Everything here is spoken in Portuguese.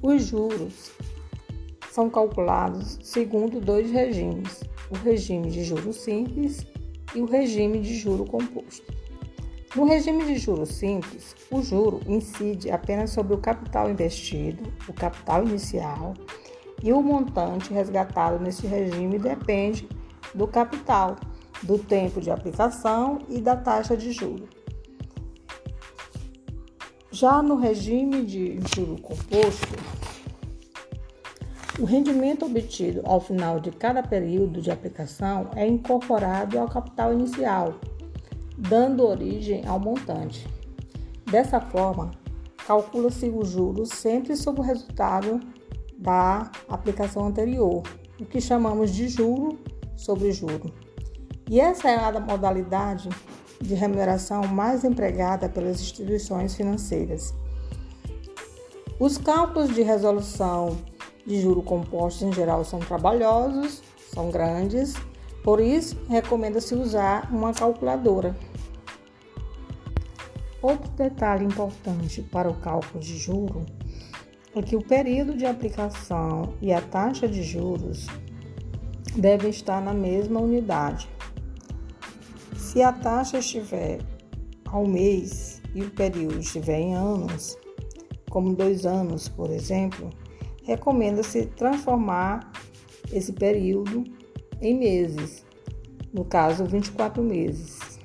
Os juros são calculados segundo dois regimes: o regime de juro simples e o regime de juro composto. No regime de juro simples, o juro incide apenas sobre o capital investido, o capital inicial, e o montante resgatado nesse regime depende do capital, do tempo de aplicação e da taxa de juro. Já no regime de juro composto, o rendimento obtido ao final de cada período de aplicação é incorporado ao capital inicial, dando origem ao montante. Dessa forma, calcula-se o juros sempre sobre o resultado da aplicação anterior, o que chamamos de juro sobre juro. E essa é a modalidade de remuneração mais empregada pelas instituições financeiras. Os cálculos de resolução de juro composto em geral são trabalhosos, são grandes, por isso recomenda-se usar uma calculadora. Outro detalhe importante para o cálculo de juro é que o período de aplicação e a taxa de juros devem estar na mesma unidade. Se a taxa estiver ao mês e o período estiver em anos, como dois anos, por exemplo, recomenda-se transformar esse período em meses, no caso, 24 meses.